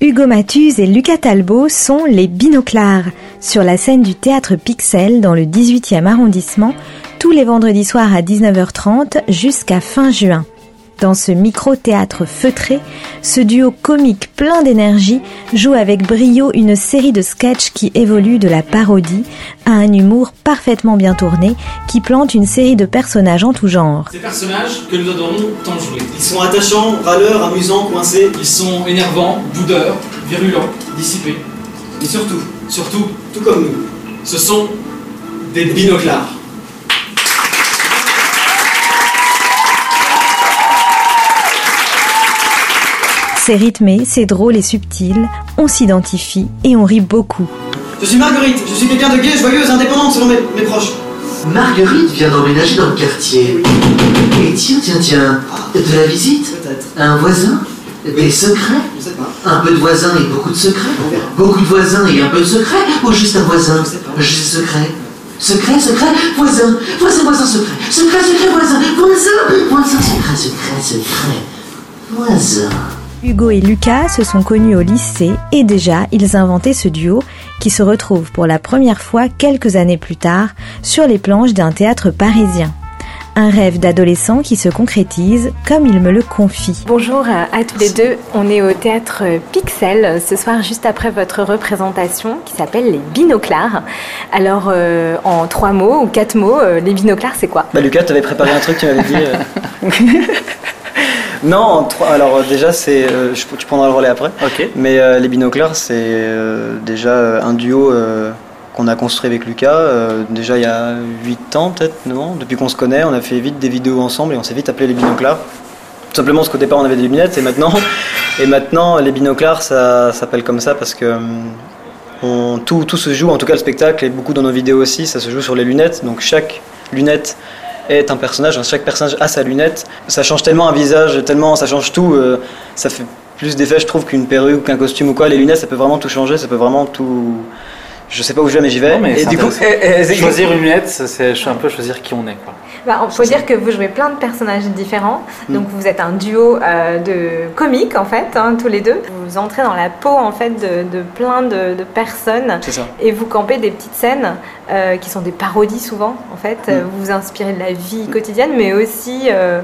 Hugo Matuse et Lucas Talbot sont les binoclars sur la scène du théâtre Pixel dans le 18e arrondissement tous les vendredis soirs à 19h30 jusqu'à fin juin. Dans ce micro-théâtre feutré, ce duo comique plein d'énergie joue avec brio une série de sketchs qui évoluent de la parodie à un humour parfaitement bien tourné qui plante une série de personnages en tout genre. Ces personnages que nous adorons tant jouer. Ils sont attachants, râleurs, amusants, coincés. Ils sont énervants, boudeurs, virulents, dissipés. Et surtout, surtout, tout comme nous. Ce sont des binoclars. C'est rythmé, c'est drôle et subtil, on s'identifie et on rit beaucoup. Je suis Marguerite, je suis quelqu'un de gay, joyeuse, indépendante selon mes, mes proches. Marguerite vient d'emménager dans le quartier. Et tiens, tiens, tiens, de la visite Peut-être. Un voisin Des secrets Je sais pas. Un peu de voisins et beaucoup de secrets. Beaucoup de voisins et un peu de secrets Ou juste un voisin Je sais pas. Juste secret Secret, secret, voisin, voisin, voisin, secret, secret, secret, voisin, voisin, voisin, secret, secret, secret, voisin. Hugo et Lucas se sont connus au lycée et déjà ils inventaient ce duo qui se retrouve pour la première fois quelques années plus tard sur les planches d'un théâtre parisien. Un rêve d'adolescent qui se concrétise comme il me le confie. Bonjour à tous les deux. On est au théâtre Pixel ce soir, juste après votre représentation qui s'appelle Les Binoclars. Alors, euh, en trois mots ou quatre mots, euh, les binoclars, c'est quoi? Bah Lucas, tu avais préparé un truc, tu m'avais dit. euh. non, trois- alors euh, déjà, c'est, euh, je- tu prendras le relais après. Ok. Mais euh, les binoclars, c'est euh, déjà un duo qu'on a construit avec Lucas. déjà il y a 8 ans, peut-être, non? Depuis qu'on se connaît, on a fait vite des vidéos ensemble et on s'est vite appelé les binoclars. Tout simplement parce qu'au départ on avait des lunettes et maintenant, et maintenant les binoclars ça s'appelle comme ça parce que on- tout, tout se joue, en tout cas le spectacle et beaucoup dans nos vidéos aussi, ça se joue sur les lunettes. Donc chaque lunette est un personnage, chaque personnage a sa lunette. Ça change tellement un visage, tellement ça change tout. euh, ça fait plus d'effet, je trouve, qu'une perruque, qu'un costume ou quoi. Les lunettes, ça peut vraiment tout changer, ça peut vraiment tout. Je sais pas où je vais, mais j'y vais. Non, mais et du coup, intéressant. et- et- Choisir une lunette, c'est un peu choisir qui on est. Quoi. Bah, Il faut dire que vous jouez plein de personnages différents. Donc, vous êtes un duo euh, de comiques, en fait, hein, tous les deux. Vous entrez dans la peau, en fait, de, de plein de, de personnes. ça. Et vous campez des petites scènes euh, qui sont des parodies souvent, en fait. Euh, Vous vous inspirez de la vie quotidienne, mais aussi euh,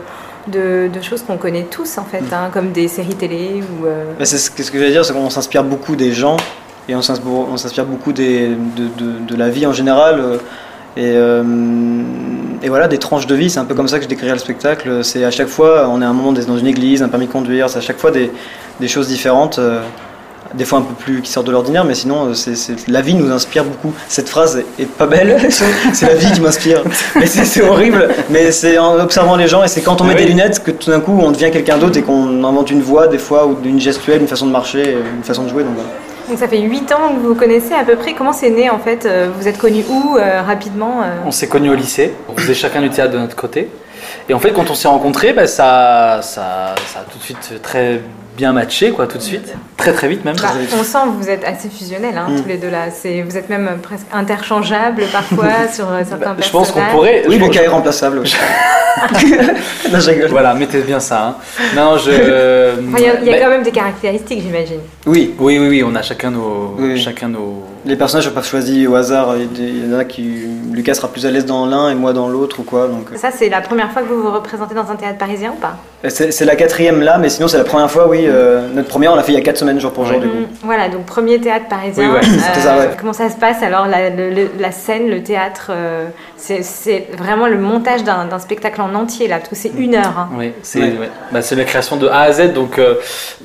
de, de choses qu'on connaît tous, en fait, hein, comme des séries télé ou... Bah, c'est ce que, ce que j'allais dire, c'est qu'on s'inspire beaucoup des gens et on s'inspire, on beaucoup des, de, la vie en général. Et, euh, et voilà, des tranches de vie, c'est un peu comme ça que je décrirais le spectacle. C'est à chaque fois, on est à un moment dans une église, un permis de conduire, c'est à chaque fois des, des choses différentes. euh, des fois un peu plus qui sortent de l'ordinaire, mais sinon, euh, c'est, c'est- la vie nous inspire beaucoup. Cette phrase est, est pas belle, c'est la vie qui m'inspire. Mais c'est, c'est horrible, mais c'est en observant les gens et c'est quand on met oui. des lunettes que tout d'un coup on devient quelqu'un d'autre et qu'on invente une voix, des fois, ou une gestuelle, une façon de marcher, une façon de jouer. Donc voilà. Donc ça fait 8 ans que vous vous connaissez à peu près. Comment c'est né en fait Euh, Vous êtes connus où euh, rapidement euh On s'est connus au lycée, on faisait chacun du théâtre de notre côté. Et en fait, quand on s'est rencontrés, bah, ça, ça, ça a tout de suite très bien matché, quoi, tout de suite. Très très vite même. Bah, On sent que vous êtes assez fusionnels hein, Mm. tous les deux là. C'est, vous êtes même presque interchangeables parfois sur euh, certains Bah, je pense qu'on personnages. pourrait. Oui, je pense- Lucas est remplaçable. aussi. non, je rigole. Voilà, mettez bien ça. hein. Non, je. Il y a, il y a Bah, quand même des caractéristiques j'imagine. Oui, Oui, oui, oui, on a chacun nos. Oui. Chacun nos... les personnages sont pas choisis au hasard. Il y en a qui. Lucas sera plus à l'aise dans l'un et moi dans l'autre ou quoi. Donc, euh. Ça c'est la première fois que vous vous représentez dans un théâtre parisien ou pas? C'est, c'est la quatrième là, mais sinon c'est la première fois, oui. euh, notre première, on l'a fait il y a 4 semaines, jour pour jour, du coup. Mm, Voilà, donc premier théâtre parisien. Oui, ouais, c'était ça, ouais. Comment ça se passe? Alors la, le- le- la scène, le théâtre euh, c'est, vraiment le montage d'un, spectacle en entier là, parce que c'est une heure. hein. Oui, c'est Ouais. ouais. Bah, c'est la création de A à Z. Donc, euh,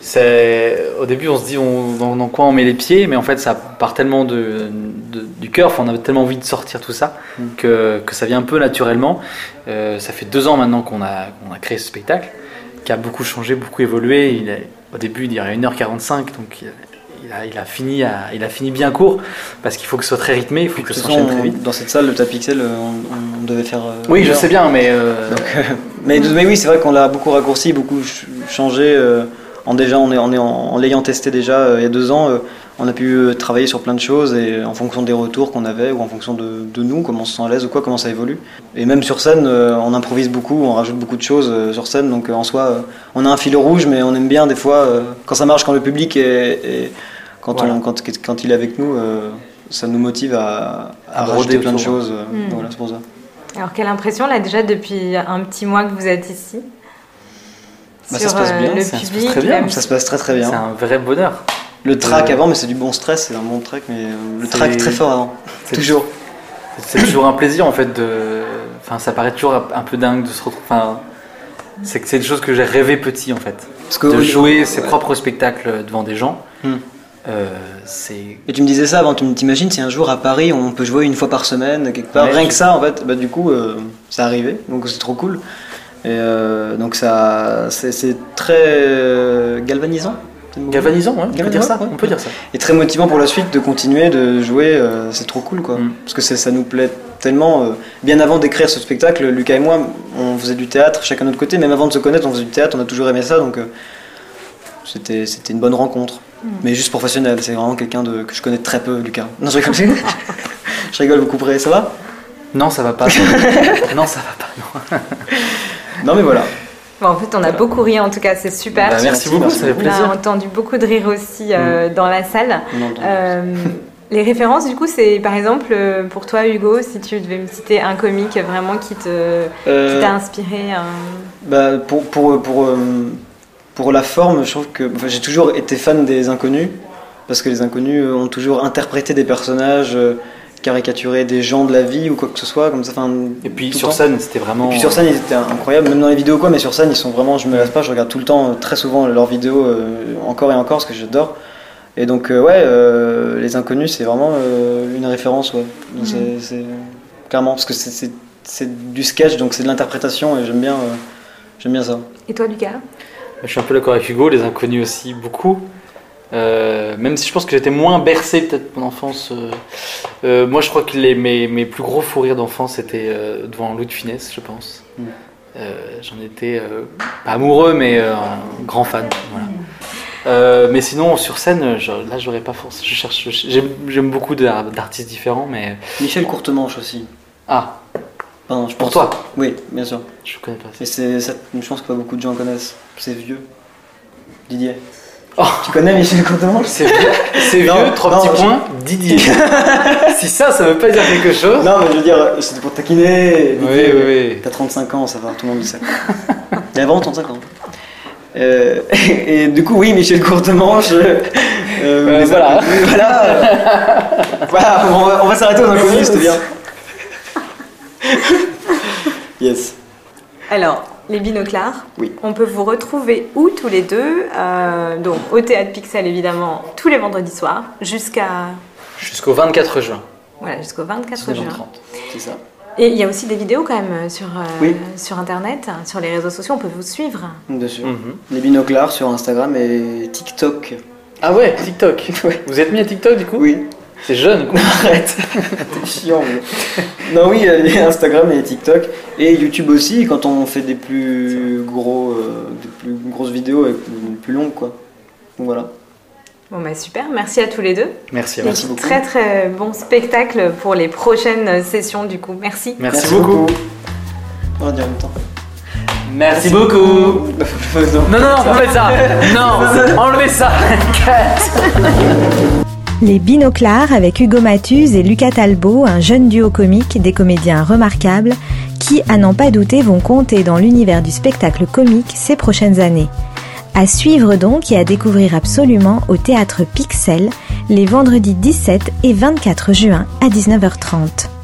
c'est au début, on se dit on, dans, dans quoi on met les pieds, mais en fait, ça part tellement de, de- du cœur. Enfin, on avait tellement envie de sortir tout ça Mm. que, que ça vient un peu naturellement. Euh, ça fait deux ans maintenant qu'on a, qu'on a créé ce spectacle, qui a beaucoup changé, beaucoup évolué. Il est- au début, il y avait 1h45, donc il, a, il a fini à- il a fini bien court parce qu'il faut que ce soit très rythmé, il faut que ça s'enchaîne très vite. dans cette salle, le Tapixel, euh, on, on devait faire. euh, Oui, je heure. sais bien, mais euh, Donc, mais, mais oui, c'est vrai qu'on l'a beaucoup raccourci, beaucoup ch- changé. euh, en déjà en, en, en l'ayant testé déjà euh, il y a deux ans, euh, on a pu euh, travailler sur plein de choses et en fonction des retours qu'on avait ou en fonction de, de nous, comment on se sent à l'aise ou quoi, comment ça évolue. Et même sur scène, euh, on improvise beaucoup, on rajoute beaucoup de choses euh, sur scène. Donc euh, en soi, euh, on a un fil rouge, mais on aime bien des fois euh, quand ça marche, quand le public est, est- quand, Voilà. on, quand, quand il est avec nous, euh, ça nous motive à, à rajouter plein de choses. euh, Mm. Voilà, c'est pour ça. Alors, quelle impression, là, déjà, depuis un petit mois que vous êtes ici? Bah, ça se passe euh, bien, le ça se passe très bien. Ça se passe très très C'est bien. un vrai bonheur. Le track Euh, avant, mais c'est du bon stress, c'est un bon track, mais euh, le track très fort avant. C'est- Toujours. C'est toujours un plaisir en fait de. Enfin, ça paraît toujours un peu dingue de se retrouver. Enfin, c'est que c'est une chose que j'ai rêvé petit en fait. Parce que De jouer ses ouais. propres spectacles devant des gens. Euh, c'est. Et tu me disais ça avant, tu t'imagines si un jour à Paris on peut jouer une fois par semaine, quelque part, Ouais, rien je- que ça en fait, bah du coup euh, c'est arrivé, donc c'est trop cool. Et euh, donc ça, c'est c'est très euh, galvanisant. Galvanisant, ouais, on peut dire ça. ouais. On peut dire ça. Et très motivant pour la suite de continuer de jouer, euh, c'est trop cool quoi. Mm. Parce que c'est- ça nous plaît tellement. euh, bien avant d'écrire ce spectacle, Lucas et moi, on faisait du théâtre chacun de notre côté, même avant de se connaître, on faisait du théâtre, on a toujours aimé ça, donc euh, c'était c'était une bonne rencontre. Mais juste professionnel, c'est vraiment quelqu'un de, que je connais très peu, Lucas. Non, je rigole. je rigole beaucoup près, ça va? Non, ça va pas. non, ça va pas. Non. Non mais voilà. Bon, en fait, on a beaucoup ri, en tout cas, c'est super. Bah, merci merci, beaucoup, ça fait beaucoup. on a plaisir. entendu beaucoup de rire aussi euh, dans la salle. Euh, les références, du coup, c'est par exemple euh, pour toi, Hugo, si tu devais me citer un comique vraiment qui Euh, t'a inspiré. un- Bah, pour, pour, pour, pour la forme, je trouve que enfin, j'ai toujours été fan des inconnus, parce que les inconnus ont toujours interprété des personnages, caricaturé des gens de la vie ou quoi que ce soit, comme ça. enfin, Et puis sur scène, c'était vraiment. Et puis sur scène, ils étaient incroyables, même dans les vidéos quoi, mais sur scène, ils sont vraiment, je me lasse pas, je regarde tout le temps, euh, très souvent, leurs vidéos, euh, encore et encore, parce que j'adore. Et donc, euh, ouais, euh, les inconnus, c'est vraiment euh, une référence, ouais. Donc, c'est- C'est clairement, parce que c'est- du sketch, donc c'est de l'interprétation, et j'aime bien, euh, j'aime bien ça. Et toi, Lucas? Je suis un peu d'accord avec Hugo, les inconnus aussi, beaucoup. Euh, même si je pense que j'étais moins bercé peut-être mon enfance. euh, euh, moi, je crois que les, mes, mes plus gros fous rires d'enfance c'était devant Louis de Funès, je pense. Mm. J'en étais pas amoureux, mais un grand fan. Voilà. Mais sinon, sur scène, je- là, j'aurais pas force. Je cherche. J'aime beaucoup d'ar- d'artistes différents, mais Michel Courtemanche aussi. ah, Pardon, je pour toi, Oui, bien sûr. je connais pas. Et c'est, ça- je pense que pas beaucoup de gens connaissent. C'est vieux. Didier. Oh. Tu connais Michel Courtemanche C'est vieux, c'est vieux, Non, trois non, petits points, Didier. si ça, ça veut pas dire quelque chose. Non, mais je veux dire, c'était pour taquiner. Oui, Didier, oui, oui. T'as 35 ans, ça va, tout le monde le sait. Il a vraiment 35 ans. Euh, et du coup, oui, Michel Courtemanche. euh, Euh, voilà. voilà. voilà, on va, on va s'arrêter aux inconnus, c'était bien. Yes. Alors, les binoclars, Oui. on peut vous retrouver où tous les deux Euh, Donc, au Théâtre Pixel, évidemment, tous les vendredis soirs, jusqu'à Jusqu'au 24 juin, voilà, jusqu'au 24 juin. 19h30. C'est ça. Et il y a aussi des vidéos quand même sur, euh, Oui. sur Internet, sur les réseaux sociaux, on peut vous suivre. Bien sûr. Mhm. Les binoclars sur Instagram et TikTok. Ah ouais, TikTok. Ouais. Vous êtes mis à TikTok du coup? Oui. C'est jeune quoi. Arrête. T'es chiant. mais- Non, oui, il y a Instagram et TikTok. Et YouTube aussi, quand on fait des plus gros, euh, des plus grosses vidéos avec plus, plus longues, quoi. Donc voilà. Bon bah super, merci à tous les deux. Merci, Et merci. Merci beaucoup. Très très bon spectacle pour les prochaines sessions du coup. Merci. Merci, beaucoup. On va dire en même temps. Merci beaucoup. non. Non, non, non, enlevez ça. Non, enlevez ça. Les Binoclars avec Hugo Matuz et Lucas Talbot, un jeune duo comique, des comédiens remarquables, qui, à n'en pas douter, vont compter dans l'univers du spectacle comique ces prochaines années. À suivre donc et à découvrir absolument au théâtre Pixel les vendredis 17 et 24 juin à 19h30.